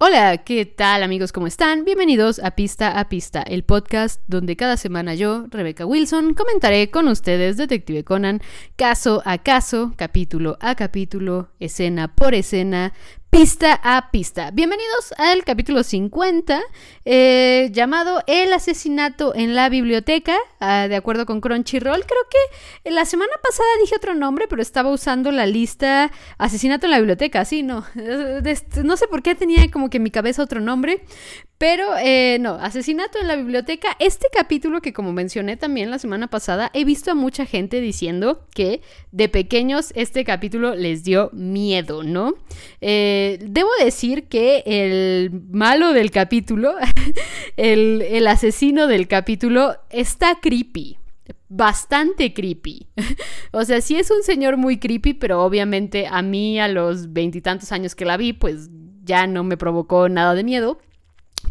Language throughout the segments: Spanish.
Hola, ¿qué tal amigos? ¿Cómo están? Bienvenidos a Pista a Pista, el podcast donde cada semana yo, Rebecca Wilson, comentaré con ustedes Detective Conan caso a caso, capítulo a capítulo, escena por escena, pista a pista. Bienvenidos al capítulo 50, eh, llamado El asesinato en la biblioteca, ah, de acuerdo con Crunchyroll. Creo que la semana pasada dije otro nombre, pero estaba usando la lista Asesinato en la biblioteca, sí, no. No sé por qué tenía como que en mi cabeza otro nombre, pero eh, no, asesinato en la biblioteca. Este capítulo que como mencioné también la semana pasada, he visto a mucha gente diciendo que de pequeños este capítulo les dio miedo, ¿no? Eh, debo decir que el malo del capítulo, el, el asesino del capítulo, está creepy bastante creepy. o sea, sí es un señor muy creepy, pero obviamente a mí a los veintitantos años que la vi, pues ya no me provocó nada de miedo.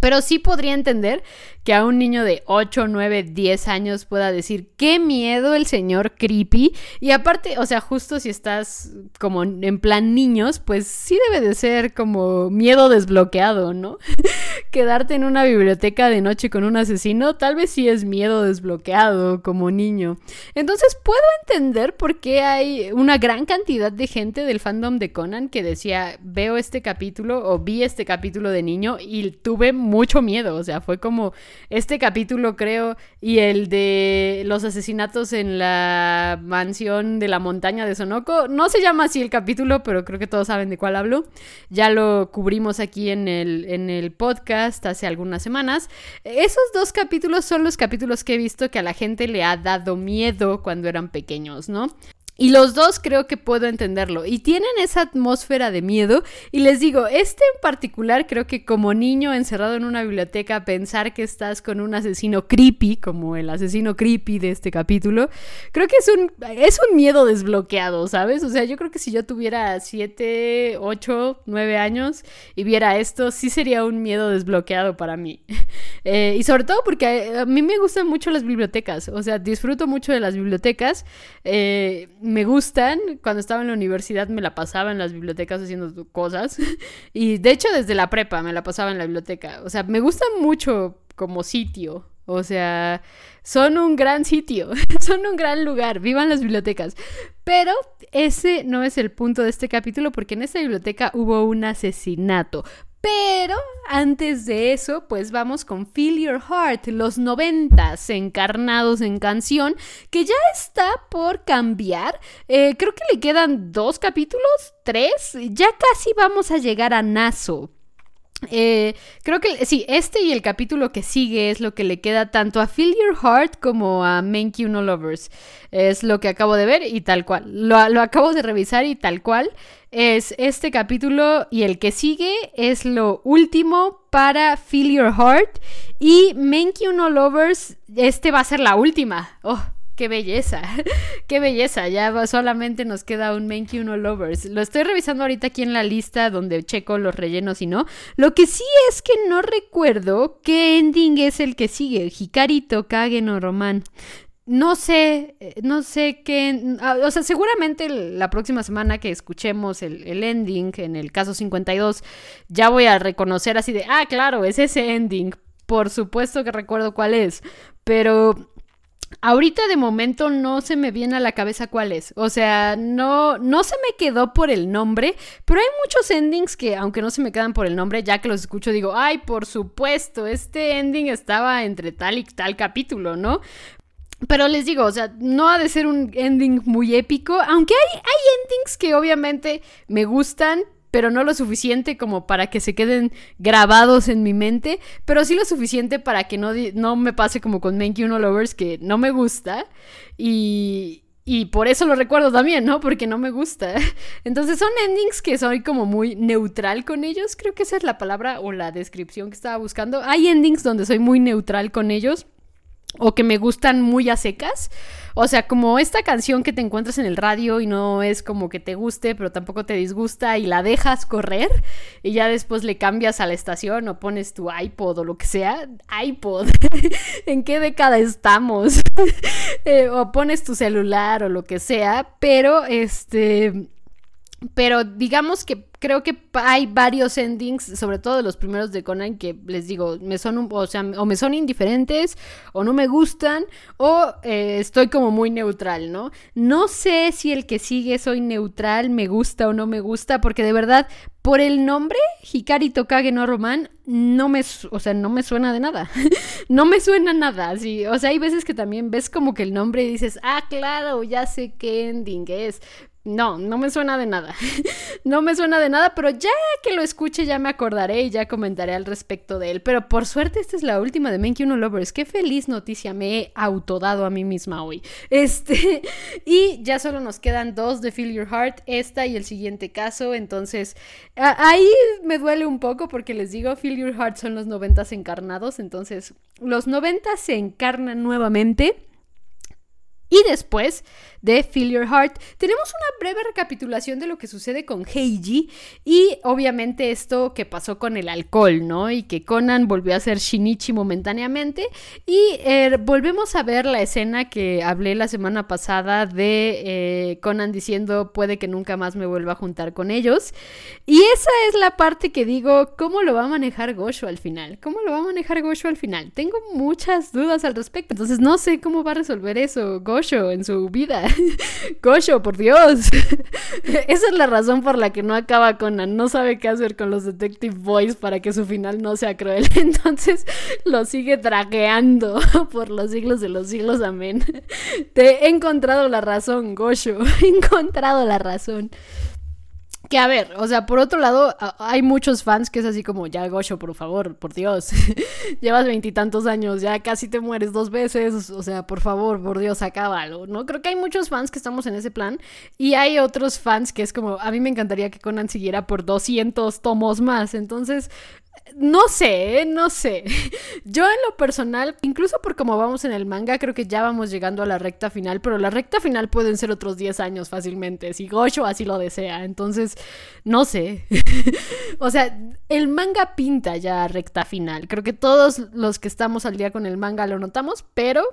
Pero sí podría entender que a un niño de 8, 9, 10 años pueda decir, qué miedo el señor creepy. Y aparte, o sea, justo si estás como en plan niños, pues sí debe de ser como miedo desbloqueado, ¿no? Quedarte en una biblioteca de noche con un asesino, tal vez sí es miedo desbloqueado como niño. Entonces puedo entender por qué hay una gran cantidad de gente del fandom de Conan que decía, veo este capítulo o vi este capítulo de niño y tuve mucho miedo. O sea, fue como este capítulo, creo, y el de los asesinatos en la mansión de la montaña de Sonoko. No se llama así el capítulo, pero creo que todos saben de cuál hablo. Ya lo cubrimos aquí en el, en el podcast hace algunas semanas. Esos dos capítulos son los capítulos que he visto que a la gente le ha dado miedo cuando eran pequeños, ¿no? Y los dos creo que puedo entenderlo. Y tienen esa atmósfera de miedo. Y les digo, este en particular creo que como niño encerrado en una biblioteca, pensar que estás con un asesino creepy, como el asesino creepy de este capítulo, creo que es un, es un miedo desbloqueado, ¿sabes? O sea, yo creo que si yo tuviera 7, 8, 9 años y viera esto, sí sería un miedo desbloqueado para mí. Eh, y sobre todo porque a, mí me gustan mucho las bibliotecas. O sea, disfruto mucho de las bibliotecas. Eh, me gustan. Cuando estaba en la universidad me la pasaba en las bibliotecas haciendo cosas. Y de hecho desde la prepa me la pasaba en la biblioteca. O sea, me gustan mucho como sitio. O sea, son un gran sitio, son un gran lugar, vivan las bibliotecas. Pero ese no es el punto de este capítulo porque en esta biblioteca hubo un asesinato. Pero antes de eso, pues vamos con Feel Your Heart, los noventas encarnados en canción, que ya está por cambiar. Eh, creo que le quedan dos capítulos, tres. Ya casi vamos a llegar a Naso. Eh, creo que sí, este y el capítulo que sigue es lo que le queda tanto a Feel Your Heart como a Main No Lovers. Es lo que acabo de ver y tal cual. Lo, lo acabo de revisar y tal cual. Es este capítulo y el que sigue es lo último para Feel Your Heart. Y Main No Lovers, este va a ser la última. Oh, Qué belleza, qué belleza. Ya solamente nos queda un Main Uno Lovers. Lo estoy revisando ahorita aquí en la lista donde checo los rellenos y no. Lo que sí es que no recuerdo qué ending es el que sigue. Hikarito, Kagen o Roman. No sé, eh, no sé qué. Ah, o sea, seguramente la próxima semana que escuchemos el, el, ending, en el caso 52, ya voy a reconocer así de, ah, claro, es ese ending. Por supuesto que recuerdo cuál es. Pero Ahorita de momento no se me viene a la cabeza cuál es. O sea, no, no se me quedó por el nombre, pero hay muchos endings que, aunque no se me quedan por el nombre, ya que los escucho, digo, ay, por supuesto, este ending estaba entre tal y tal capítulo, ¿no? Pero les digo, o sea, no ha de ser un ending muy épico, aunque hay, hay endings que obviamente me gustan, pero no lo suficiente como para que se queden grabados en mi mente, pero sí lo suficiente para que no, no me pase como con Mankey Uno Lovers, que no me gusta, y, y por eso lo recuerdo también, ¿no? Porque no me gusta. Entonces son endings que soy como muy neutral con ellos, creo que esa es la palabra o la descripción que estaba buscando. Hay endings donde soy muy neutral con ellos o que me gustan muy a secas. O sea, como esta canción que te encuentras en el radio y no es como que te guste, pero tampoco te disgusta y la dejas correr y ya después le cambias a la estación o pones tu iPod o lo que sea. iPod. ¿En qué década estamos? Eh, o pones tu celular o lo que sea, pero este Pero digamos que creo que hay varios endings, sobre todo de los primeros de Conan, que les digo, me son, o, sea, o me son indiferentes, o no me gustan, o eh, estoy como muy neutral, ¿no? No sé si el que sigue soy neutral, me gusta o no me gusta, porque de verdad, por el nombre, Hikari Tokage no Roman, no me, o sea, no me suena de nada. no me suena nada, sí. O sea, hay veces que también ves como que el nombre y dices, ah, claro, ya sé qué ending es. No, no me suena de nada. no me suena de nada, pero ya que lo escuche ya me acordaré y ya comentaré al respecto de él. Pero por suerte esta es la última de Men Uno Lovers. Qué feliz noticia me he autodado a mí misma hoy. Este, y ya solo nos quedan dos de Feel Your Heart, esta y el siguiente caso. Entonces, ahí me duele un poco porque les digo, Feel Your Heart son los noventas encarnados. Entonces, los noventas se encarnan nuevamente. Y después de Feel Your Heart, tenemos una breve recapitulación de lo que sucede con Heiji y obviamente esto que pasó con el alcohol, ¿no? Y que Conan volvió a ser Shinichi momentáneamente y eh, volvemos a ver la escena que hablé la semana pasada de eh, Conan diciendo puede que nunca más me vuelva a juntar con ellos. Y esa es la parte que digo, ¿cómo lo va a manejar Gosho al final? ¿Cómo lo va a manejar Gosho al final? Tengo muchas dudas al respecto, entonces no sé cómo va a resolver eso Gosho en su vida. Gosho, por Dios. Esa es la razón por la que no acaba Conan. No sabe qué hacer con los Detective Boys para que su final no sea cruel. Entonces lo sigue dragueando por los siglos de los siglos. Amén. Te he encontrado la razón, Gosho. He encontrado la razón. Que a ver, o sea, por otro lado, hay muchos fans que es así como, ya Gosho, por favor, por Dios, llevas veintitantos años, ya casi te mueres dos veces, o sea, por favor, por Dios, acábalo, ¿no? Creo que hay muchos fans que estamos en ese plan y hay otros fans que es como, a mí me encantaría que Conan siguiera por 200 tomos más, entonces, no sé, no sé. Yo en lo personal, incluso por cómo vamos en el manga, creo que ya vamos llegando a la recta final, pero la recta final pueden ser otros 10 años fácilmente, si Gosho así lo desea. Entonces, no sé. o sea, el manga pinta ya recta final. Creo que todos los que estamos al día con el manga lo notamos, pero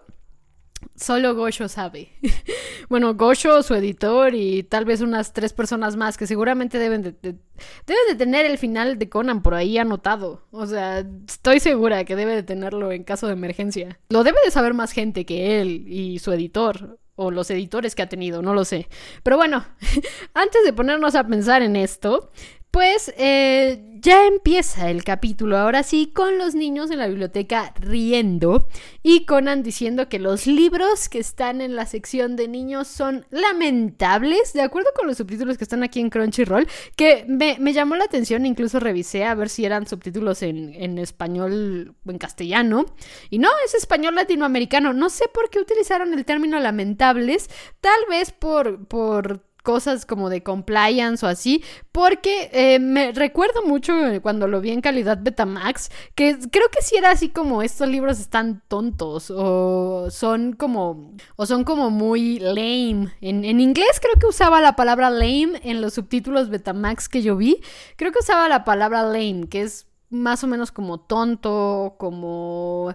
Solo Gosho sabe. bueno, Gosho, su editor y tal vez unas tres personas más que seguramente deben de, deben de tener el final de Conan por ahí anotado. O sea, estoy segura que debe de tenerlo en caso de emergencia. Lo debe de saber más gente que él y su editor. O los editores que ha tenido, no lo sé. Pero bueno, antes de ponernos a pensar en esto, pues eh, ya empieza el capítulo, ahora sí, con los niños en la biblioteca riendo y Conan diciendo que los libros que están en la sección de niños son lamentables, de acuerdo con los subtítulos que están aquí en Crunchyroll, que me, llamó la atención, incluso revisé a ver si eran subtítulos en, en español o en castellano, y no, es español latinoamericano, no sé por qué utilizaron el término lamentables, tal vez por... por cosas como de compliance o así, porque eh, me recuerdo mucho cuando lo vi en calidad Betamax, que creo que sí era así como estos libros están tontos o son como, o son como muy lame. En, en inglés creo que usaba la palabra lame en los subtítulos Betamax que yo vi, creo que usaba la palabra lame, que es más o menos como tonto, como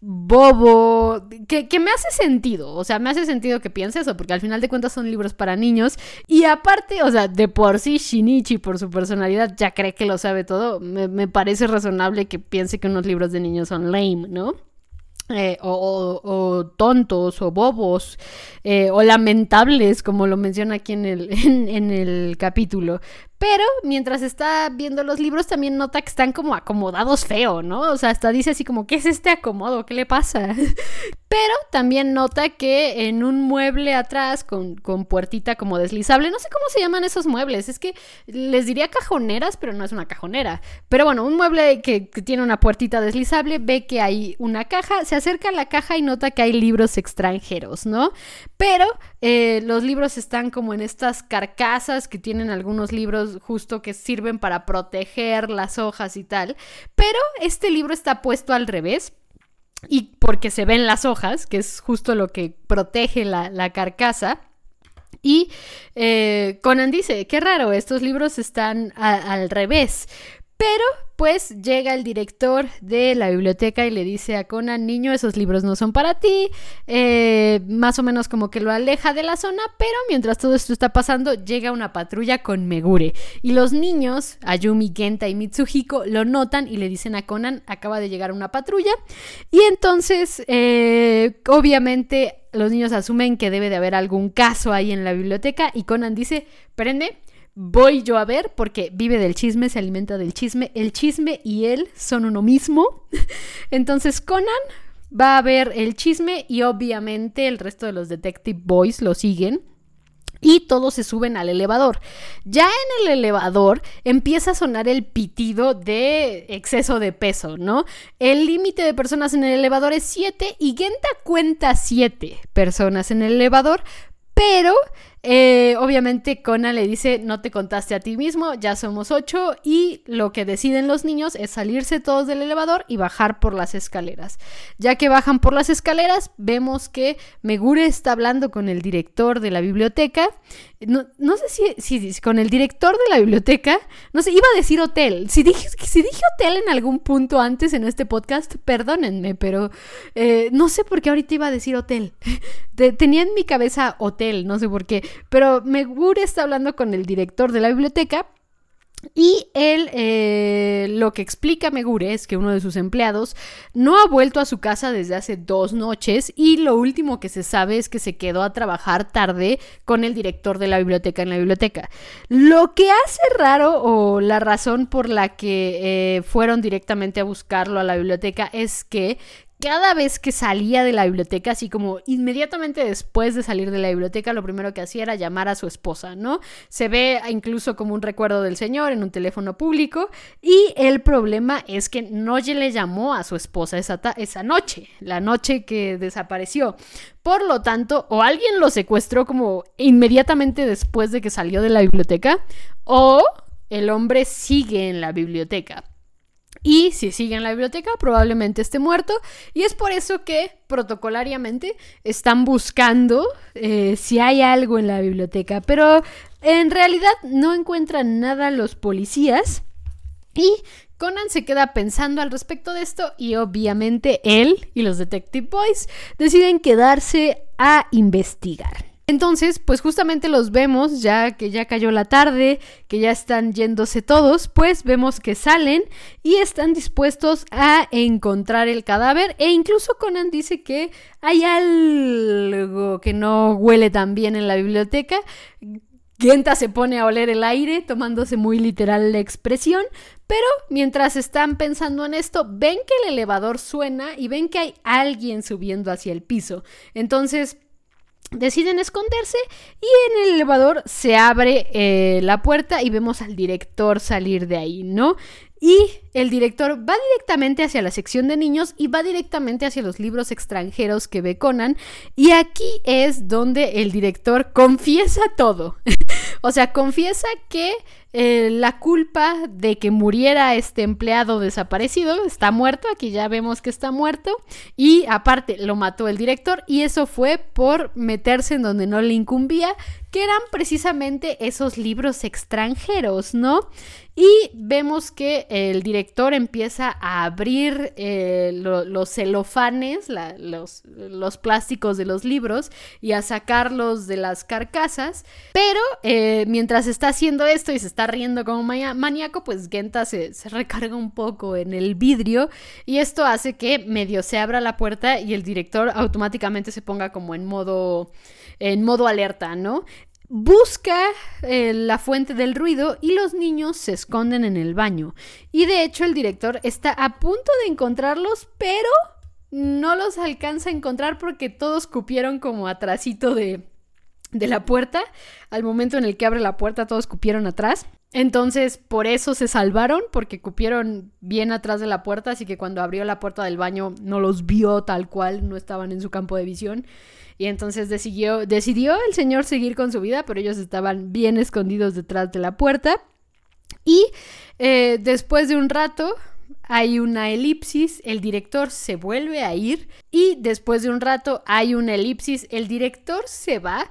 bobo, que, me hace sentido, o sea, me hace sentido que piense eso, porque al final de cuentas son libros para niños, y aparte, o sea, de por sí Shinichi, por su personalidad, ya cree que lo sabe todo, me, me parece razonable que piense que unos libros de niños son lame, ¿no? Eh, o, tontos o bobos eh, o lamentables, como lo menciona aquí en el, en el capítulo. Pero mientras está viendo los libros también nota que están como acomodados feo, ¿no? O sea, hasta dice así como, ¿qué es este acomodo? ¿Qué le pasa? Pero también nota que en un mueble atrás con, con, puertita como deslizable, no sé cómo se llaman esos muebles, es que les diría cajoneras, pero no es una cajonera. Pero bueno, un mueble que, tiene una puertita deslizable, ve que hay una caja, se acerca a la caja y nota que hay libros extranjeros, ¿no? Pero eh, los libros están como en estas carcasas que tienen algunos libros justo que sirven para proteger las hojas y tal. Pero este libro está puesto al revés. Y porque se ven las hojas, que es justo lo que protege la, carcasa. Y eh, Conan dice, qué raro, estos libros están al revés. Pero pues llega el director de la biblioteca y le dice a Conan, niño, esos libros no son para ti, eh, más o menos como que lo aleja de la zona, pero mientras todo esto está pasando, llega una patrulla con Megure. Y los niños, Ayumi, Genta y Mitsuhiko, lo notan y le dicen a Conan, acaba de llegar una patrulla. Y entonces, eh, obviamente, los niños asumen que debe de haber algún caso ahí en la biblioteca y Conan dice, prende, voy yo a ver porque vive del chisme, se alimenta del chisme. El chisme y él son uno mismo. Entonces Conan va a ver el chisme y obviamente el resto de los Detective Boys lo siguen. Y todos se suben al elevador. Ya en el elevador empieza a sonar el pitido de exceso de peso, ¿no? El límite de personas en el elevador es 7 y Genta cuenta 7 personas en el elevador, pero eh, obviamente Conan le dice, no te contaste a ti mismo, ya somos ocho y lo que deciden los niños es salirse todos del elevador y bajar por las escaleras. Ya que bajan por las escaleras, vemos que Megure está hablando con el director de la biblioteca. No, sé si, con el director de la biblioteca, no sé, iba a decir hotel. Si dije, si dije hotel en algún punto antes en este podcast, perdónenme, pero eh, no sé por qué ahorita iba a decir hotel. Tenía en mi cabeza hotel, no sé por qué. Pero Megure está hablando con el director de la biblioteca y él eh, lo que explica Megure es que uno de sus empleados no ha vuelto a su casa desde hace dos noches y lo último que se sabe es que se quedó a trabajar tarde con el director de la biblioteca en la biblioteca. Lo que hace raro o la razón por la que eh, fueron directamente a buscarlo a la biblioteca es que cada vez que salía de la biblioteca, así como inmediatamente después de salir de la biblioteca, lo primero que hacía era llamar a su esposa, ¿no? Se ve incluso como un recuerdo del señor en un teléfono público y el problema es que no le llamó a su esposa esa, esa noche, la noche que desapareció. Por lo tanto, o alguien lo secuestró como inmediatamente después de que salió de la biblioteca, o el hombre sigue en la biblioteca. Y si sigue en la biblioteca, probablemente esté muerto. Y es por eso que protocolariamente están buscando eh, si hay algo en la biblioteca. Pero en realidad no encuentran nada los policías. Y Conan se queda pensando al respecto de esto y obviamente él y los Detective Boys deciden quedarse a investigar. Entonces, pues justamente los vemos, ya que ya cayó la tarde, que ya están yéndose todos, pues vemos que salen y están dispuestos a encontrar el cadáver e incluso Conan dice que hay algo que no huele tan bien en la biblioteca. Genta se pone a oler el aire, tomándose muy literal la expresión, pero mientras están pensando en esto, ven que el elevador suena y ven que hay alguien subiendo hacia el piso. Entonces, deciden esconderse y en el elevador se abre eh, la puerta y vemos al director salir de ahí, ¿no? Y el director va directamente hacia la sección de niños y va directamente hacia los libros extranjeros que ve Conan. Y aquí es donde el director confiesa todo. o sea, confiesa que eh, la culpa de que muriera este empleado desaparecido está muerto. Aquí ya vemos que está muerto. Y aparte, lo mató el director. Y eso fue por meterse en donde no le incumbía, que eran precisamente esos libros extranjeros, ¿no? Y vemos que el director empieza a abrir eh, los celofanes, los, plásticos de los libros y a sacarlos de las carcasas. Pero eh, mientras está haciendo esto y se está riendo como maníaco, pues Genta se, recarga un poco en el vidrio y esto hace que medio se abra la puerta y el director automáticamente se ponga como en modo en modo alerta, ¿no? busca eh, la fuente del ruido y los niños se esconden en el baño. Y de hecho el director está a punto de encontrarlos, pero no los alcanza a encontrar porque todos cupieron como atrásito de, de la puerta. Al momento en el que abre la puerta todos cupieron atrás. Entonces, por eso se salvaron, porque cupieron bien atrás de la puerta, así que cuando abrió la puerta del baño no los vio tal cual, no estaban en su campo de visión. Y entonces decidió, decidió el señor seguir con su vida, pero ellos estaban bien escondidos detrás de la puerta. Y eh, después de un rato hay una elipsis, el director se vuelve a ir y después de un rato hay una elipsis, el director se va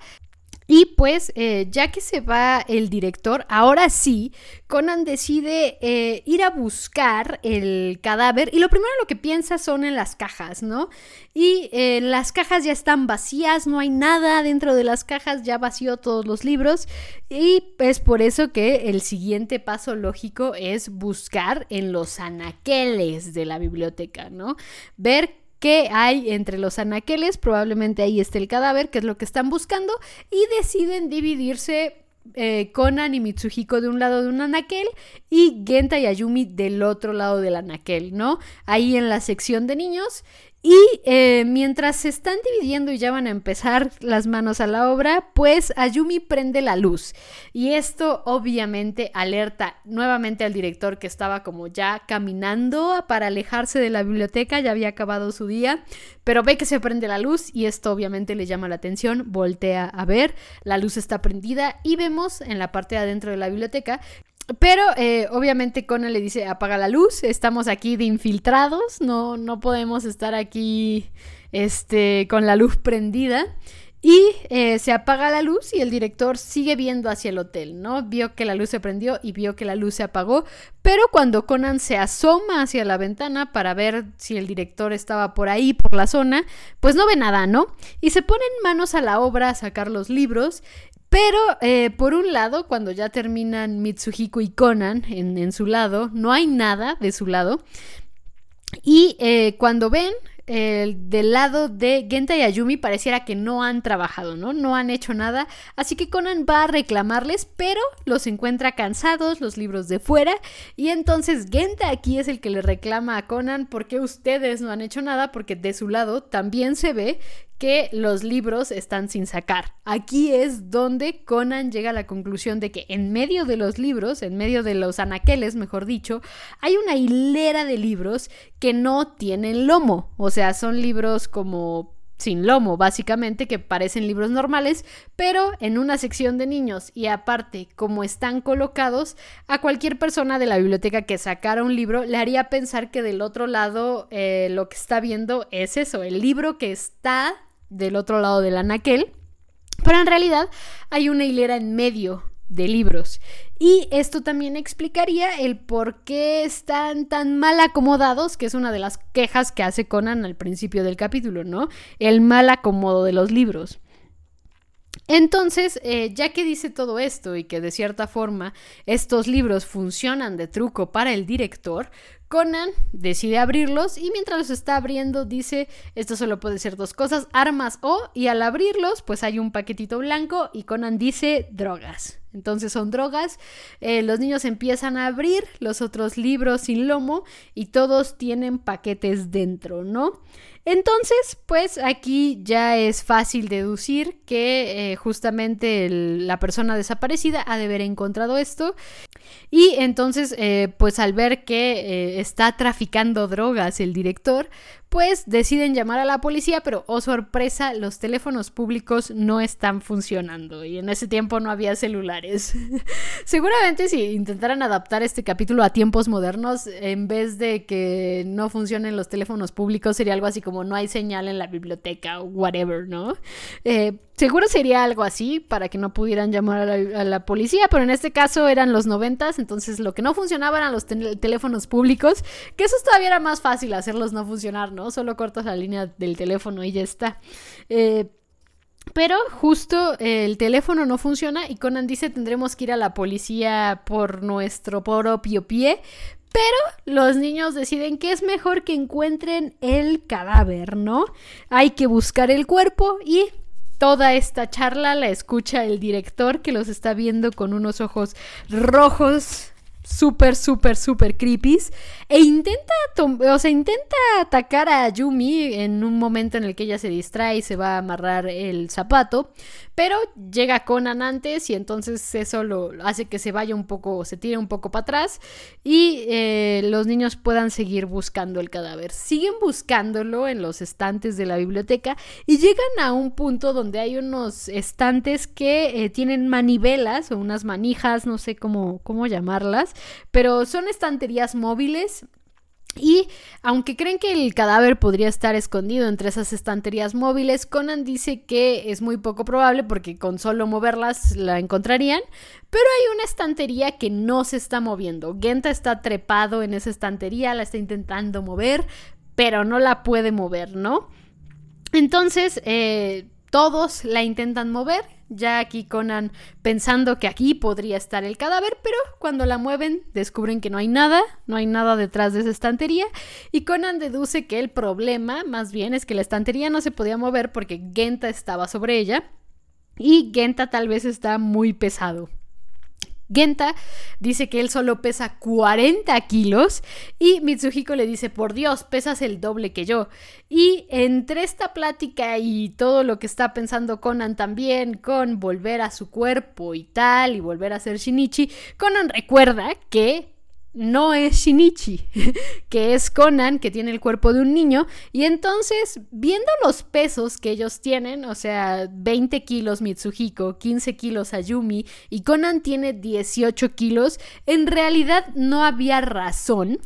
Y pues, eh, ya que se va el director, ahora sí, Conan decide eh, ir a buscar el cadáver y lo primero lo que piensa son en las cajas, ¿no? Y eh, las cajas ya están vacías, no hay nada dentro de las cajas, ya vació todos los libros y es por eso que el siguiente paso lógico es buscar en los anaqueles de la biblioteca, ¿no? Ver qué hay entre los anaqueles, probablemente ahí esté el cadáver, que es lo que están buscando, y deciden dividirse eh, Conan y Mitsuhiko de un lado de un anaquel y Genta y Ayumi del otro lado del anaquel, ¿no? Ahí en la sección de niños y eh, mientras se están dividiendo y ya van a empezar las manos a la obra, pues Ayumi prende la luz. Y esto obviamente alerta nuevamente al director que estaba como ya caminando para alejarse de la biblioteca, ya había acabado su día, pero ve que se prende la luz y esto obviamente le llama la atención, voltea a ver, la luz está prendida y vemos en la parte de adentro de la biblioteca pero eh, obviamente Conan le dice, apaga la luz, estamos aquí de infiltrados, no, no podemos estar aquí este, con la luz prendida. Y eh, se apaga la luz y el director sigue viendo hacia el hotel, ¿no? Vio que la luz se prendió y vio que la luz se apagó, pero cuando Conan se asoma hacia la ventana para ver si el director estaba por ahí, por la zona, pues no ve nada, ¿no? Y se ponen manos a la obra a sacar los libros pero eh, por un lado, cuando ya terminan Mitsuhiko y Conan en, su lado, no hay nada de su lado. Y eh, cuando ven del lado de Genta y Ayumi pareciera que no han trabajado, ¿no? No han hecho nada. Así que Conan va a reclamarles, pero los encuentra cansados, los libros de fuera. Y entonces Genta aquí es el que le reclama a Conan porque ustedes no han hecho nada, porque de su lado también se ve que los libros están sin sacar. Aquí es donde Conan llega a la conclusión de que en medio de los libros, en medio de los anaqueles, mejor dicho, hay una hilera de libros que no tienen lomo. O sea, son libros como sin lomo, básicamente, que parecen libros normales, pero en una sección de niños y aparte, como están colocados, a cualquier persona de la biblioteca que sacara un libro le haría pensar que del otro lado eh, lo que está viendo es eso, el libro que está del otro lado del anaquel, pero en realidad hay una hilera en medio de libros. Y esto también explicaría el por qué están tan mal acomodados, que es una de las quejas que hace Conan al principio del capítulo, ¿no? El mal acomodo de los libros. Entonces, eh, ya que dice todo esto y que de cierta forma estos libros funcionan de truco para el director, Conan decide abrirlos y mientras los está abriendo dice, esto solo puede ser dos cosas, armas o, y al abrirlos pues hay un paquetito blanco y Conan dice drogas. Entonces son drogas, eh, los niños empiezan a abrir los otros libros sin lomo y todos tienen paquetes dentro, ¿no? Entonces, pues aquí ya es fácil deducir que eh, justamente la persona desaparecida ha de haber encontrado esto. Y entonces, eh, pues al ver que está traficando drogas el director, pues deciden llamar a la policía, pero oh sorpresa, los teléfonos públicos no están funcionando y en ese tiempo no había celulares. Seguramente si intentaran adaptar este capítulo a tiempos modernos, en vez de que no funcionen los teléfonos públicos, sería algo así como no hay señal en la biblioteca o whatever, ¿no? Eh, seguro sería algo así para que no pudieran llamar a la, policía, pero en este caso eran los noventas, entonces lo que no funcionaba eran los teléfonos públicos, que eso todavía era más fácil hacerlos no funcionar, ¿no? Solo cortas la línea del teléfono y ya está. Eh, pero justo el teléfono no funciona y Conan dice tendremos que ir a la policía por nuestro propio pie. Pero los niños deciden que es mejor que encuentren el cadáver, ¿no? Hay que buscar el cuerpo y toda esta charla la escucha el director que los está viendo con unos ojos rojos súper, súper, súper creepy. E intenta, o sea, intenta atacar a Yumi en un momento en el que ella se distrae y se va a amarrar el zapato. Pero llega Conan antes y entonces eso lo hace que se vaya un poco, se tire un poco para atrás y eh, los niños puedan seguir buscando el cadáver. Siguen buscándolo en los estantes de la biblioteca y llegan a un punto donde hay unos estantes que eh, tienen manivelas o unas manijas, no sé cómo, cómo llamarlas, pero son estanterías móviles Y aunque creen que el cadáver podría estar escondido entre esas estanterías móviles, Conan dice que es muy poco probable porque con solo moverlas la encontrarían, pero hay una estantería que no se está moviendo. Genta está trepado en esa estantería, la está intentando mover, pero no la puede mover, ¿no? Entonces, eh, todos la intentan mover, ya aquí Conan pensando que aquí podría estar el cadáver, pero cuando la mueven descubren que no hay nada, no hay nada detrás de esa estantería y Conan deduce que el problema más bien es que la estantería no se podía mover porque Genta estaba sobre ella y Genta tal vez está muy pesado. Genta dice que él solo pesa 40 kilos y Mitsuhiko le dice, por Dios, pesas el doble que yo. Y entre esta plática y todo lo que está pensando Conan también con volver a su cuerpo y tal, y volver a ser Shinichi, Conan recuerda que no es Shinichi, que es Conan, que tiene el cuerpo de un niño. Y entonces, viendo los pesos que ellos tienen, o sea, 20 kilos Mitsuhiko, 15 kilos Ayumi, y Conan tiene 18 kilos, en realidad no había razón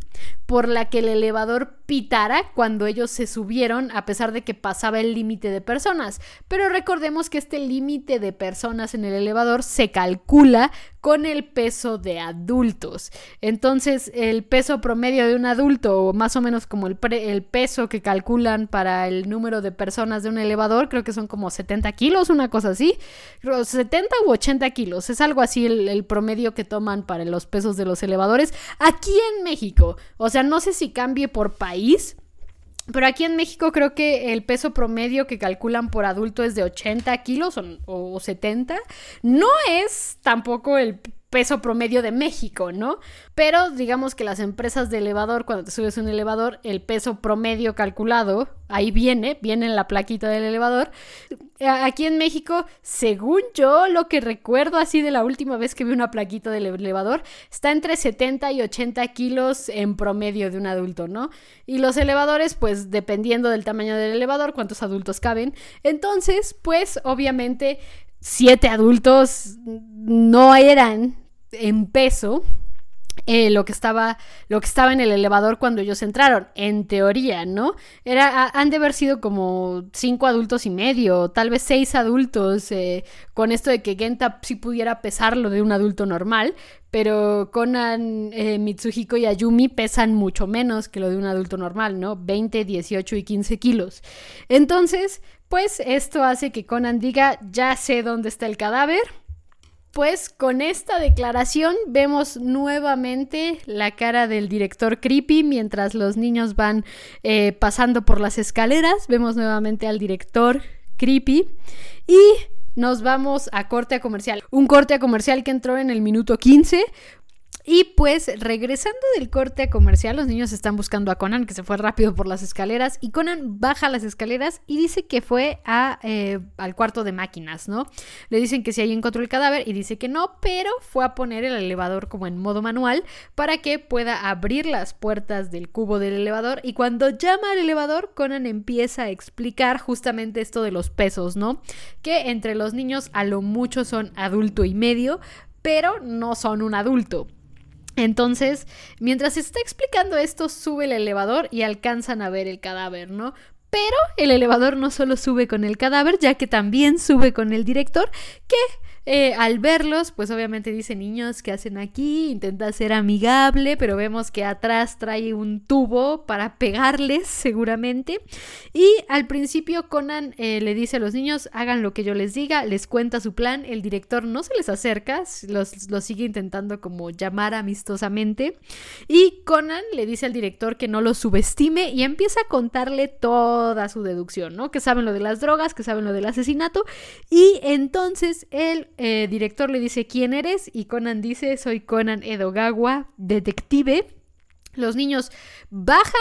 por la que el elevador pitara cuando ellos se subieron a pesar de que pasaba el límite de personas. Pero recordemos que este límite de personas en el elevador se calcula con el peso de adultos. Entonces el peso promedio de un adulto, o más o menos como el, el peso que calculan para el número de personas de un elevador, creo que son como 70 kilos, una cosa así. 70 u 80 kilos, es algo así el, promedio que toman para los pesos de los elevadores aquí en México. Sea, no sé si cambie por país. Pero aquí en México creo que el peso promedio que calculan por adulto es de 80 kilos o, o 70. No es tampoco el peso promedio de México, ¿no? Pero digamos que las empresas de elevador, cuando te subes un elevador, el peso promedio calculado, ahí viene, viene en la plaquita del elevador. Aquí en México, según yo, lo que recuerdo así de la última vez que vi una plaquita del elevador, está entre 70 y 80 kilos en promedio de un adulto, ¿no? Y los elevadores, pues dependiendo del tamaño del elevador, cuántos adultos caben. Entonces, pues obviamente siete adultos no eran en peso eh, lo que estaba lo que estaba en el elevador cuando ellos entraron en teoría no era han de haber sido como cinco adultos y medio tal vez seis adultos eh, con esto de que Genta sí pudiera pesar lo de un adulto normal pero Conan eh, Mitsuhiko y Ayumi pesan mucho menos que lo de un adulto normal no 20 18 y 15 kilos. Entonces pues esto hace que Conan diga ya sé dónde está el cadáver pues con esta declaración vemos nuevamente la cara del director Creepy mientras los niños van eh, pasando por las escaleras. Vemos nuevamente al director Creepy y nos vamos a corte a comercial. Un corte a comercial que entró en el minuto 15 y pues regresando del corte comercial, los niños están buscando a Conan, que se fue rápido por las escaleras, y Conan baja las escaleras y dice que fue a, eh, al cuarto de máquinas, ¿no? Le dicen que si ahí encontró el cadáver y dice que no, pero fue a poner el elevador como en modo manual para que pueda abrir las puertas del cubo del elevador y cuando llama al elevador, Conan empieza a explicar justamente esto de los pesos, ¿no? Que entre los niños a lo mucho son adulto y medio, pero no son un adulto. Entonces, mientras está explicando esto, sube el elevador y alcanzan a ver el cadáver, ¿no? Pero el elevador no solo sube con el cadáver, ya que también sube con el director, que eh, al verlos, pues obviamente dice, niños, ¿qué hacen aquí? Intenta ser amigable, pero vemos que atrás trae un tubo para pegarles seguramente. Y al principio Conan eh, le dice a los niños, hagan lo que yo les diga, les cuenta su plan, el director no se les acerca, los, sigue intentando como llamar amistosamente. Y Conan le dice al director que no lo subestime y empieza a contarle toda su deducción, ¿no? Que saben lo de las drogas, que saben lo del asesinato. Y entonces él eh, director le dice quién eres y Conan dice soy Conan Edogawa, detective. Los niños bajan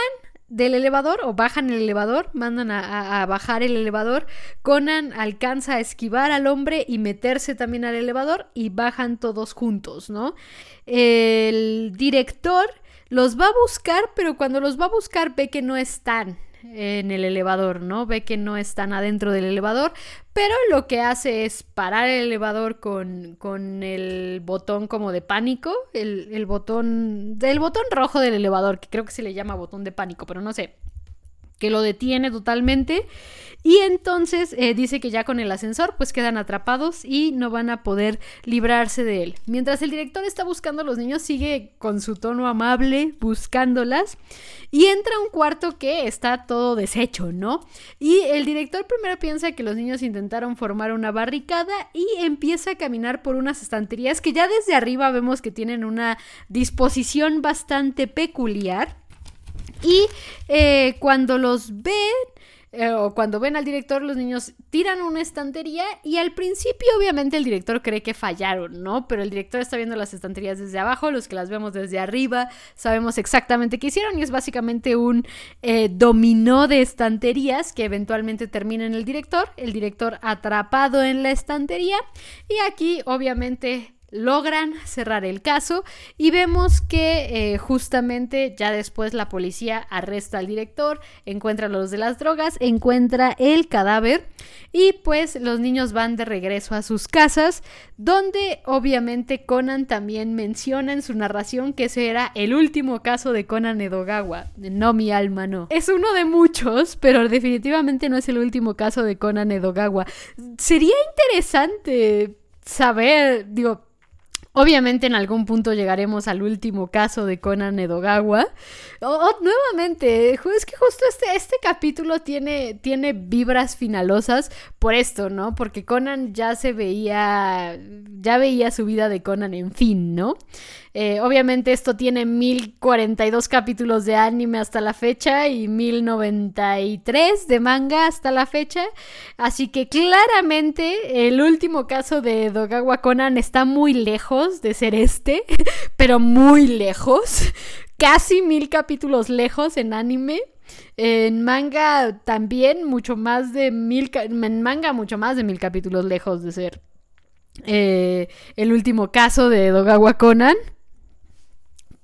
del elevador o bajan el elevador, mandan a, bajar el elevador. Conan alcanza a esquivar al hombre y meterse también al elevador y bajan todos juntos, ¿no? El director los va a buscar, pero cuando los va a buscar ve que no están en el elevador, ¿no? Ve que no están adentro del elevador, pero lo que hace es parar el elevador con, con el botón como de pánico, el, el botón, del botón rojo del elevador, que creo que se le llama botón de pánico, pero no sé que lo detiene totalmente y entonces eh, dice que ya con el ascensor pues quedan atrapados y no van a poder librarse de él. Mientras el director está buscando a los niños sigue con su tono amable buscándolas y entra a un cuarto que está todo deshecho, ¿no? Y el director primero piensa que los niños intentaron formar una barricada y empieza a caminar por unas estanterías que ya desde arriba vemos que tienen una disposición bastante peculiar. Y eh, cuando los ven, eh, o cuando ven al director, los niños tiran una estantería y al principio obviamente el director cree que fallaron, ¿no? Pero el director está viendo las estanterías desde abajo, los que las vemos desde arriba, sabemos exactamente qué hicieron y es básicamente un eh, dominó de estanterías que eventualmente termina en el director, el director atrapado en la estantería y aquí obviamente logran cerrar el caso y vemos que eh, justamente ya después la policía arresta al director, encuentra los de las drogas, encuentra el cadáver y pues los niños van de regreso a sus casas donde obviamente Conan también menciona en su narración que ese era el último caso de Conan Edogawa, no mi alma no. Es uno de muchos, pero definitivamente no es el último caso de Conan Edogawa. Sería interesante saber, digo, Obviamente en algún punto llegaremos al último caso de Conan Edogawa. nuevamente, es que justo este, este capítulo tiene, tiene vibras finalosas por esto, ¿no? Porque Conan ya se veía, ya veía su vida de Conan en fin, ¿no? Eh, obviamente esto tiene 1042 capítulos de anime hasta la fecha y 1093 de manga hasta la fecha. Así que claramente el último caso de Dogawa Conan está muy lejos de ser este, pero muy lejos. Casi mil capítulos lejos en anime. En manga también mucho más de mil... En manga mucho más de mil capítulos lejos de ser eh, el último caso de Dogawa Conan.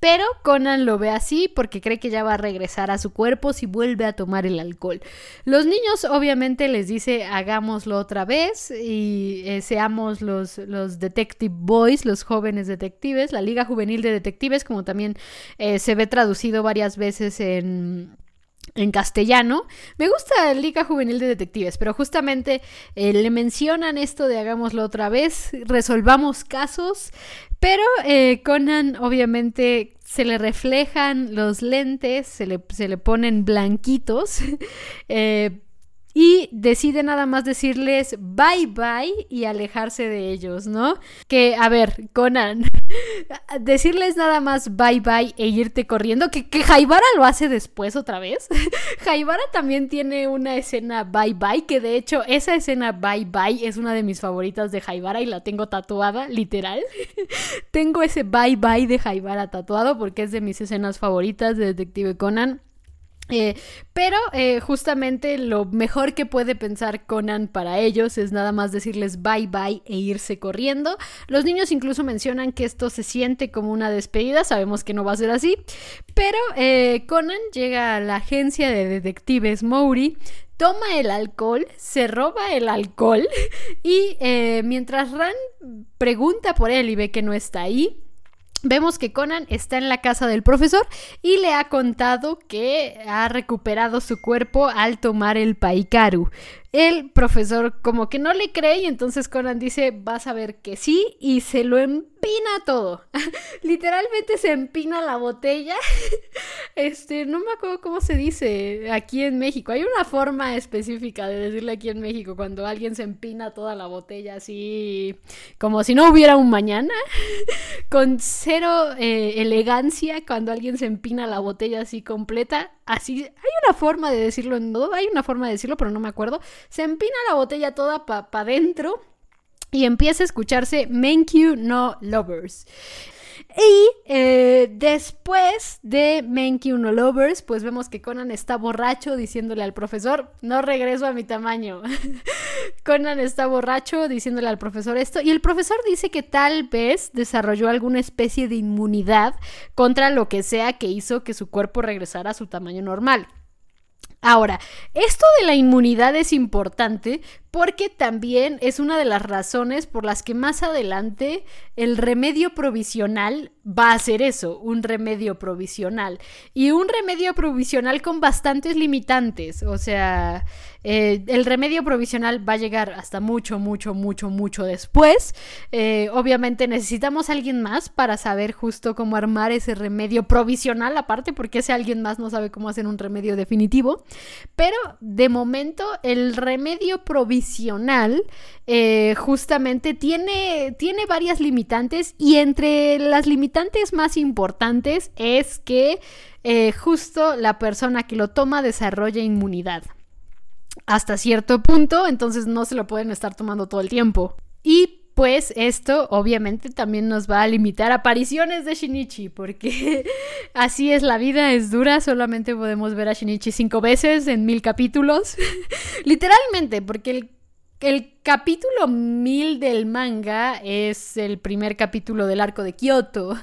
Pero Conan lo ve así porque cree que ya va a regresar a su cuerpo si vuelve a tomar el alcohol. Los niños obviamente les dice hagámoslo otra vez y eh, seamos los, los Detective Boys, los jóvenes detectives, la Liga Juvenil de Detectives, como también eh, se ve traducido varias veces en en castellano. Me gusta Liga Juvenil de Detectives, pero justamente eh, le mencionan esto de hagámoslo otra vez, resolvamos casos, pero eh, Conan obviamente se le reflejan los lentes, se le, se le ponen blanquitos. eh, y decide nada más decirles bye bye y alejarse de ellos, ¿no? Que, a ver, Conan, decirles nada más bye bye e irte corriendo, que, que Jaibara lo hace después otra vez. Jaibara también tiene una escena bye bye, que de hecho esa escena bye bye es una de mis favoritas de Jaibara y la tengo tatuada, literal. tengo ese bye bye de Jaibara tatuado porque es de mis escenas favoritas de Detective Conan. Eh, pero eh, justamente lo mejor que puede pensar Conan para ellos es nada más decirles bye bye e irse corriendo. Los niños incluso mencionan que esto se siente como una despedida, sabemos que no va a ser así, pero eh, Conan llega a la agencia de detectives Mowry, toma el alcohol, se roba el alcohol y mientras Ran pregunta por él y ve que no está ahí, Vemos que Conan está en la casa del profesor y le ha contado que ha recuperado su cuerpo al tomar el Paikaru. El profesor como que no le cree y entonces Conan dice, vas a ver que sí y se lo empina todo. Literalmente se empina la botella. este, no me acuerdo cómo se dice aquí en México. Hay una forma específica de decirle aquí en México cuando alguien se empina toda la botella así como si no hubiera un mañana. Con cero eh, elegancia cuando alguien se empina la botella así completa. Así, hay una forma de decirlo todo, hay una forma de decirlo, pero no me acuerdo. Se empina la botella toda para pa adentro y empieza a escucharse Menkyu no Lovers. Y eh, después de Menkyu No Lovers, pues vemos que Conan está borracho diciéndole al profesor, no regreso a mi tamaño. Conan está borracho diciéndole al profesor esto y el profesor dice que tal vez desarrolló alguna especie de inmunidad contra lo que sea que hizo que su cuerpo regresara a su tamaño normal. Ahora, esto de la inmunidad es importante porque también es una de las razones por las que más adelante el remedio provisional va a ser eso, un remedio provisional. Y un remedio provisional con bastantes limitantes. O sea, eh, el remedio provisional va a llegar hasta mucho, mucho, mucho, mucho después. Eh, obviamente necesitamos a alguien más para saber justo cómo armar ese remedio provisional, aparte porque ese alguien más no sabe cómo hacer un remedio definitivo. Pero de momento el remedio provisional eh, justamente tiene, tiene varias limitantes y entre las limitantes más importantes es que justo la persona que lo toma desarrolla inmunidad hasta cierto punto, entonces no se lo pueden estar tomando todo el tiempo. Y pues esto obviamente también nos va a limitar apariciones de Shinichi, porque así es la vida, es dura, solamente podemos ver a Shinichi cinco veces en mil capítulos. Literalmente, porque el el capítulo 1000 del manga es el primer capítulo del arco de Kyoto,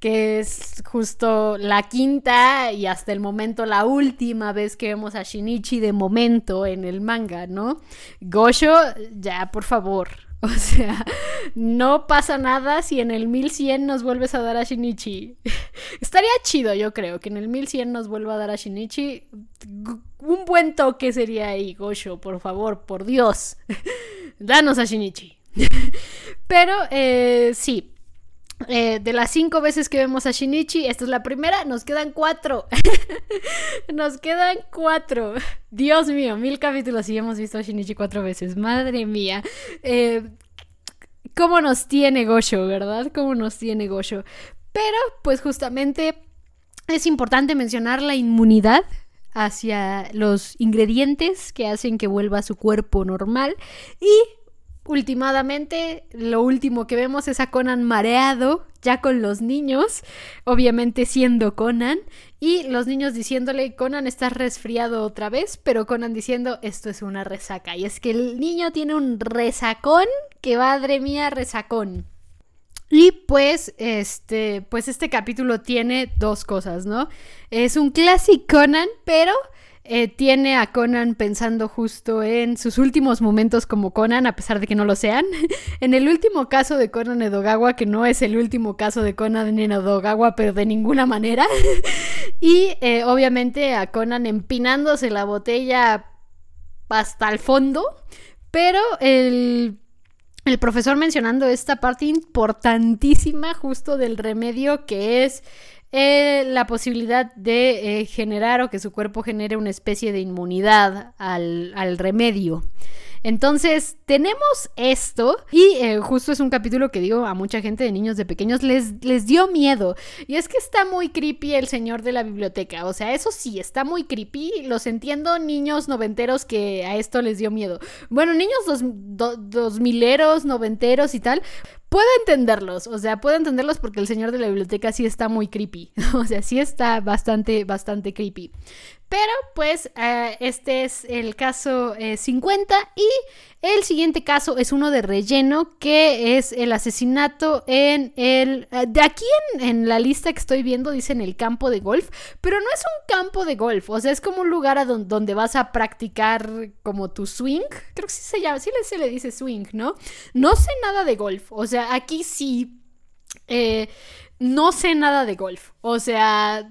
que es justo la quinta y hasta el momento la última vez que vemos a Shinichi de momento en el manga, ¿no? Gosho, ya, por favor. O sea, no pasa nada si en el 1100 nos vuelves a dar a Shinichi. Estaría chido, yo creo, que en el 1100 nos vuelva a dar a Shinichi. Un buen toque sería ahí, Gosho, por favor, por Dios. Danos a Shinichi. Pero eh, sí, eh, de las cinco veces que vemos a Shinichi, esta es la primera, nos quedan cuatro. nos quedan cuatro. Dios mío, mil capítulos y hemos visto a Shinichi cuatro veces. Madre mía. Eh, ¿Cómo nos tiene Gosho, verdad? ¿Cómo nos tiene Gosho? Pero, pues justamente es importante mencionar la inmunidad hacia los ingredientes que hacen que vuelva a su cuerpo normal y Últimamente, lo último que vemos es a Conan mareado, ya con los niños, obviamente siendo Conan, y los niños diciéndole, Conan, estás resfriado otra vez, pero Conan diciendo, esto es una resaca. Y es que el niño tiene un resacón, que madre mía, resacón. Y pues, este, pues este capítulo tiene dos cosas, ¿no? Es un clásico Conan, pero eh, tiene a Conan pensando justo en sus últimos momentos como Conan, a pesar de que no lo sean. en el último caso de Conan Edogawa, que no es el último caso de Conan Edogawa, pero de ninguna manera. y eh, obviamente a Conan empinándose la botella hasta el fondo. Pero el el profesor mencionando esta parte importantísima justo del remedio que es eh, la posibilidad de eh, generar o que su cuerpo genere una especie de inmunidad al, al remedio. Entonces, tenemos esto y eh, justo es un capítulo que digo a mucha gente de niños de pequeños les, les dio miedo. Y es que está muy creepy el señor de la biblioteca. O sea, eso sí, está muy creepy. Los entiendo niños noventeros que a esto les dio miedo. Bueno, niños dos, dos mileros, noventeros y tal. Puedo entenderlos, o sea, puedo entenderlos porque el señor de la biblioteca sí está muy creepy. o sea, sí está bastante, bastante creepy. Pero pues eh, este es el caso 50 eh, y el siguiente caso es uno de relleno que es el asesinato en el... Eh, de aquí en, la lista que estoy viendo dicen el campo de golf, pero no es un campo de golf, o sea, es como un lugar a donde vas a practicar como tu swing. Creo que sí se llama, sí se le dice swing, ¿no? No sé nada de golf, o sea, aquí sí... no sé nada de golf, o sea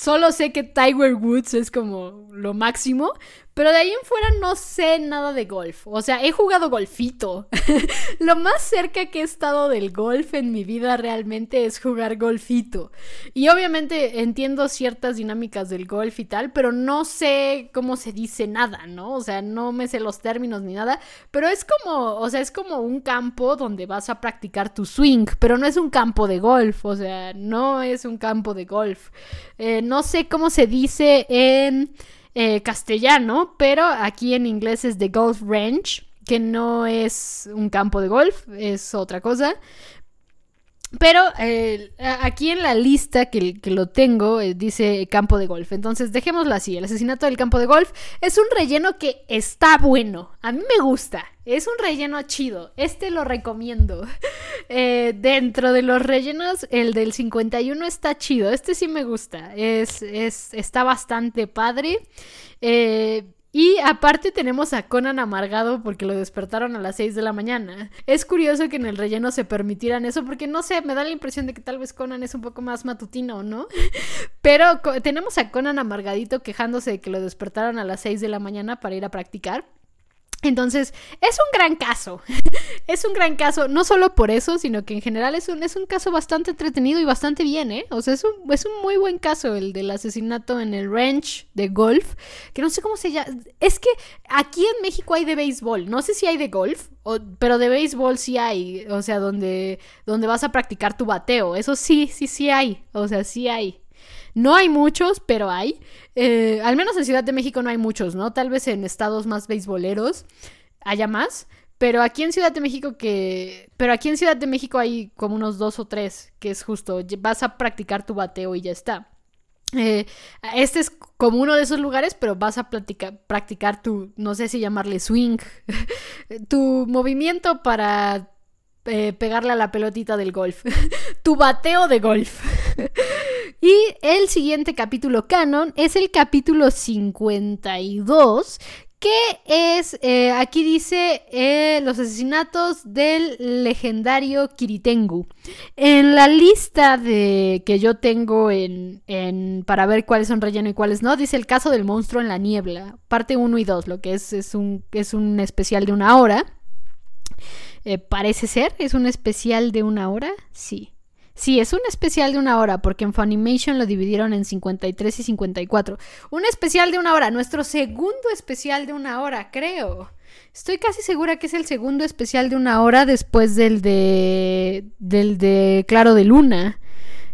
Solo sé que Tiger Woods es como lo máximo, pero de ahí en fuera no sé nada de golf. O sea, he jugado golfito. Lo más cerca que he estado del golf en mi vida realmente es jugar golfito. Y obviamente entiendo ciertas dinámicas del golf y tal, pero no sé cómo se dice nada, ¿no? O sea, no me sé los términos ni nada. Pero es como, o sea, es como un campo donde vas a practicar tu swing, pero no es un campo de golf. O sea, no es un campo de golf. Eh, no sé cómo se dice en eh, castellano, pero aquí en inglés es The Golf Range, que no es un campo de golf, es otra cosa. Pero eh, aquí en la lista que, lo tengo eh, dice campo de golf. Entonces dejémoslo así. El asesinato del campo de golf es un relleno que está bueno. A mí me gusta. Es un relleno chido. Este lo recomiendo. Eh, dentro de los rellenos, el del 51 está chido. Este sí me gusta. Es, es, está bastante padre. Eh, y aparte tenemos a Conan amargado porque lo despertaron a las 6 de la mañana. Es curioso que en el relleno se permitieran eso porque no sé, me da la impresión de que tal vez Conan es un poco más matutino, ¿no? Pero tenemos a Conan amargadito quejándose de que lo despertaron a las 6 de la mañana para ir a practicar. Entonces, es un gran caso. es un gran caso, no solo por eso, sino que en general es un, es un caso bastante entretenido y bastante bien, ¿eh? O sea, es un, es un muy buen caso el del asesinato en el ranch de golf, que no sé cómo se llama. Es que aquí en México hay de béisbol, no sé si hay de golf, pero de béisbol sí hay, o sea, donde, donde vas a practicar tu bateo, eso sí, sí, sí hay, o sea, sí hay. No hay muchos, pero hay. Eh, al menos en Ciudad de México no hay muchos, ¿no? Tal vez en estados más beisboleros haya más. Pero aquí en Ciudad de México que... Pero aquí en Ciudad de México hay como unos dos o tres, que es justo, vas a practicar tu bateo y ya está. Eh, este es como uno de esos lugares, pero vas a practicar tu, no sé si llamarle swing, tu movimiento para eh, pegarle a la pelotita del golf. tu bateo de golf. y el siguiente capítulo canon es el capítulo 52, que es, eh, aquí dice, eh, los asesinatos del legendario Kiritengu. En la lista de que yo tengo en, para ver cuáles son relleno y cuáles no, dice el caso del monstruo en la niebla, parte 1 y 2, lo que es, es, un, es un especial de una hora. Eh, parece ser, es un especial de una hora, sí. Sí, es un especial de una hora, porque en Funimation lo dividieron en 53 y 54. Un especial de una hora, nuestro segundo especial de una hora, creo. Estoy casi segura que es el segundo especial de una hora después del de. del de Claro de Luna.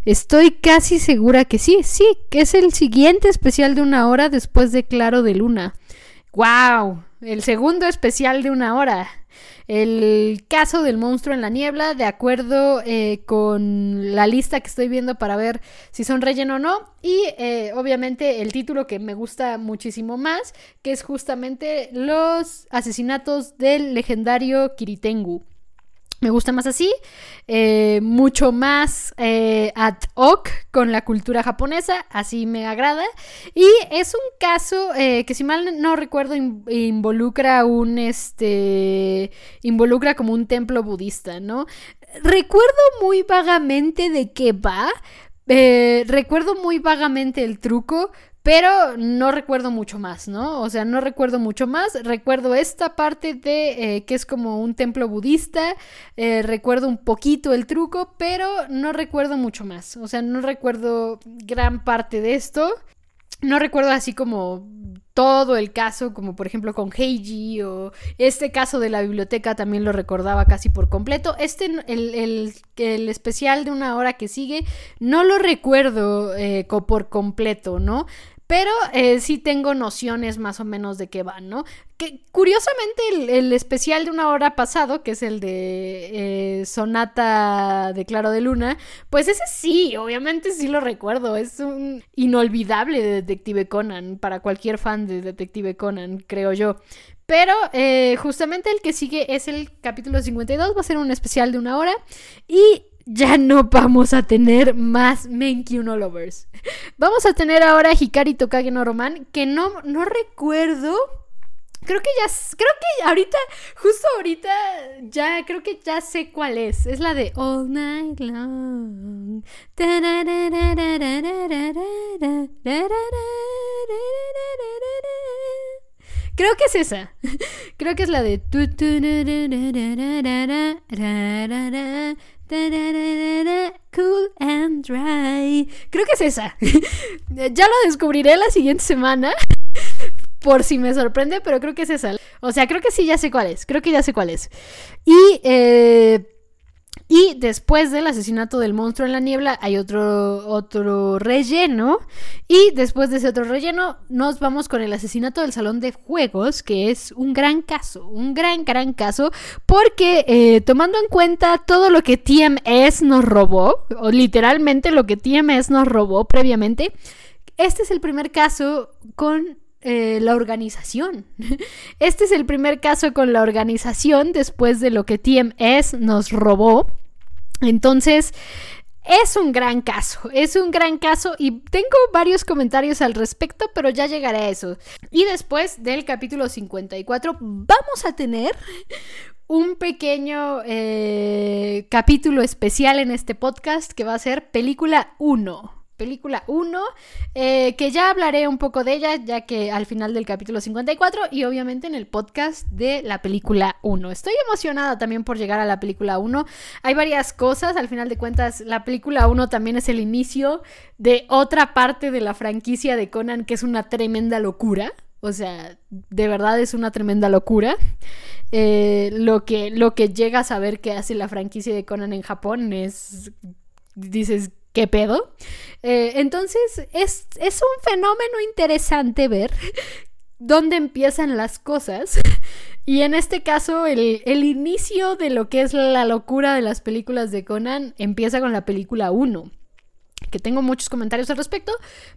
Estoy casi segura que sí, sí, que es el siguiente especial de una hora después de Claro de Luna. ¡Wow! El segundo especial de una hora el caso del monstruo en la niebla, de acuerdo eh, con la lista que estoy viendo para ver si son relleno o no. Y eh, obviamente el título que me gusta muchísimo más, que es justamente los asesinatos del legendario Kiritengu. Me gusta más así, eh, mucho más eh, ad hoc con la cultura japonesa, así me agrada. Y es un caso eh, que si mal no recuerdo involucra un, este, involucra como un templo budista, ¿no? Recuerdo muy vagamente de qué va, recuerdo muy vagamente el truco, pero no recuerdo mucho más, ¿no? O sea, no recuerdo mucho más. Recuerdo esta parte de eh, que es como un templo budista. Eh, recuerdo un poquito el truco, pero no recuerdo mucho más. O sea, no recuerdo gran parte de esto. No recuerdo así como todo el caso, como por ejemplo con Heiji o este caso de la biblioteca también lo recordaba casi por completo. Este, el, el, especial de una hora que sigue, no lo recuerdo eh, por completo, ¿no? Pero eh, sí tengo nociones más o menos de qué van, ¿no? Que curiosamente el, especial de una hora pasado, que es el de eh, Sonata de Claro de Luna, pues ese sí, obviamente sí lo recuerdo. Es un inolvidable de Detective Conan para cualquier fan de Detective Conan, creo yo. Pero eh, justamente el que sigue es el capítulo 52, va a ser un especial de una hora. Y ya no vamos a tener más Menkyu Lovers. Vamos a tener ahora Hikari Tokage no Roman, que no, no recuerdo. Creo que ya, creo que ahorita, justo ahorita, ya, creo que ya sé cuál es. Es la de All Night Long. Creo que es esa. Creo que es la de... Cool and dry. Creo que es esa. ya lo descubriré la siguiente semana. Por si me sorprende, pero creo que es esa. O sea, creo que sí, ya sé cuál es. Creo que ya sé cuál es. Y eh, y después del asesinato del monstruo en la niebla hay otro, otro relleno. Y después de ese otro relleno nos vamos con el asesinato del salón de juegos, que es un gran caso, un gran, gran caso, porque eh, tomando en cuenta todo lo que TMS nos robó, o literalmente lo que TMS nos robó previamente, este es el primer caso con eh, la organización. Este es el primer caso con la organización después de lo que TMS nos robó. Entonces, es un gran caso, es un gran caso y tengo varios comentarios al respecto, pero ya llegaré a eso. Y después del capítulo 54 vamos a tener un pequeño eh, capítulo especial en este podcast que va a ser película 1 película 1, eh, que ya hablaré un poco de ella, ya que al final del capítulo 54 y obviamente en el podcast de la película 1. Estoy emocionada también por llegar a la película 1. Hay varias cosas, al final de cuentas, la película 1 también es el inicio de otra parte de la franquicia de Conan, que es una tremenda locura. O sea, de verdad es una tremenda locura. Eh, lo, que, lo que llega a saber que hace la franquicia de Conan en Japón es. Dices, ¿qué pedo? Eh, entonces, es, es un fenómeno interesante ver dónde empiezan las cosas. Y en este caso, el, el, inicio de lo que es la locura de las películas de Conan empieza con la película 1 que tengo muchos comentarios al respecto,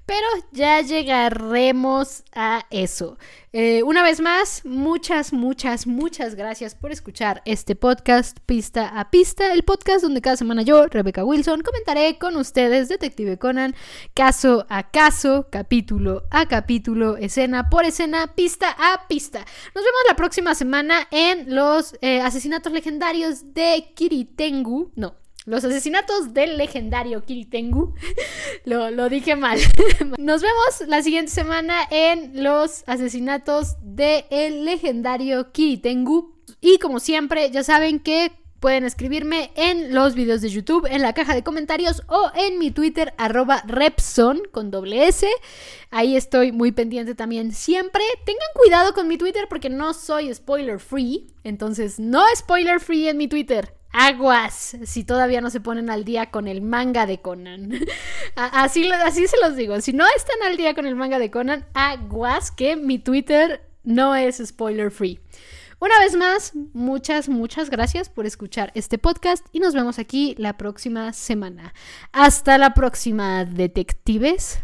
pero ya llegaremos a eso. Eh, una vez más, muchas, muchas, muchas gracias por escuchar este podcast Pista a Pista, el podcast donde cada semana yo, Rebecca Wilson, comentaré con ustedes Detective Conan, caso a caso, capítulo a capítulo, escena por escena, pista a pista. Nos vemos la próxima semana en los eh, asesinatos legendarios de Kiritengu, no, los asesinatos del legendario Kiritengu. lo, lo dije mal. Nos vemos la siguiente semana en los asesinatos del legendario Kiritengu. Y como siempre, ya saben que pueden escribirme en los videos de YouTube, en la caja de comentarios o en mi Twitter arroba Repson con doble S. Ahí estoy muy pendiente también siempre. Tengan cuidado con mi Twitter porque no soy spoiler free. Entonces, no spoiler free en mi Twitter aguas si todavía no se ponen al día con el manga de Conan. así, así se los digo, si no están al día con el manga de Conan, aguas que mi Twitter no es spoiler free. Una vez más, muchas, muchas gracias por escuchar este podcast y nos vemos aquí la próxima semana. Hasta la próxima, detectives.